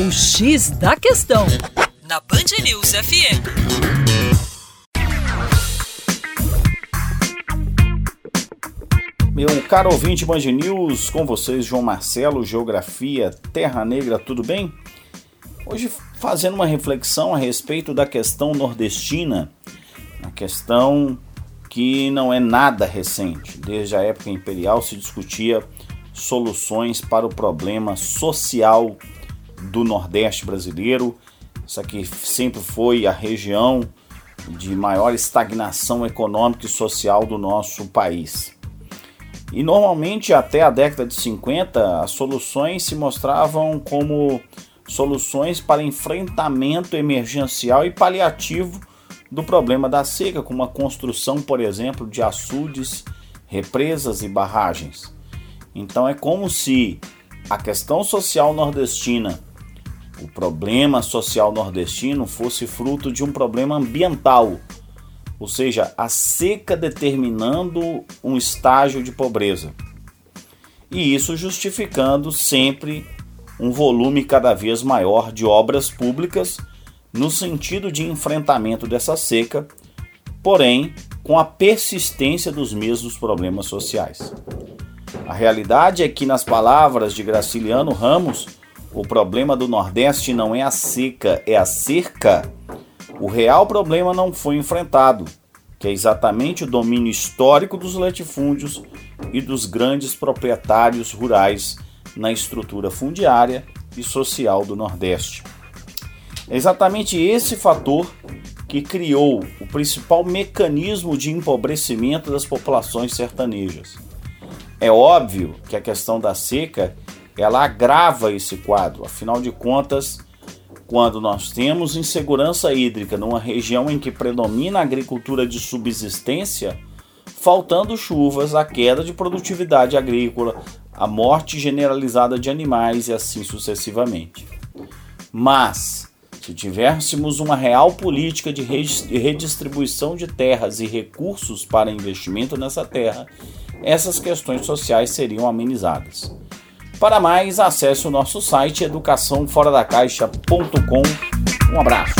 O X da Questão, na Band News FM. Meu caro ouvinte Band News, com vocês, João Marcelo, Geografia, Terra Negra, tudo bem? Hoje fazendo uma reflexão a respeito da questão nordestina, uma questão que não é nada recente. Desde a época imperial se discutia soluções para o problema social do Nordeste brasileiro. Isso aqui sempre foi a região de maior estagnação econômica e social do nosso país. E normalmente até a década de 50 as soluções se mostravam como soluções para enfrentamento emergencial e paliativo do problema da seca, como a construção, por exemplo, de açudes, represas e barragens. Então é como se a questão social nordestina, o problema social nordestino, fosse fruto de um problema ambiental, ou seja, a seca determinando um estágio de pobreza. E isso justificando sempre um volume cada vez maior de obras públicas no sentido de enfrentamento dessa seca, porém com a persistência dos mesmos problemas sociais. A realidade é que, nas palavras de Graciliano Ramos, o problema do Nordeste não é a seca, é a cerca. O real problema não foi enfrentado, que é exatamente o domínio histórico dos latifúndios e dos grandes proprietários rurais na estrutura fundiária e social do Nordeste. É exatamente esse fator que criou o principal mecanismo de empobrecimento das populações sertanejas. É óbvio que a questão da seca ela agrava esse quadro, afinal de contas, quando nós temos insegurança hídrica numa região em que predomina a agricultura de subsistência, faltando chuvas, a queda de produtividade agrícola, a morte generalizada de animais e assim sucessivamente. Mas, se tivéssemos uma real política de redistribuição de terras e recursos para investimento nessa terra, essas questões sociais seriam amenizadas. Para mais, acesse o nosso site educaçãoforadacaixa.com. Um abraço.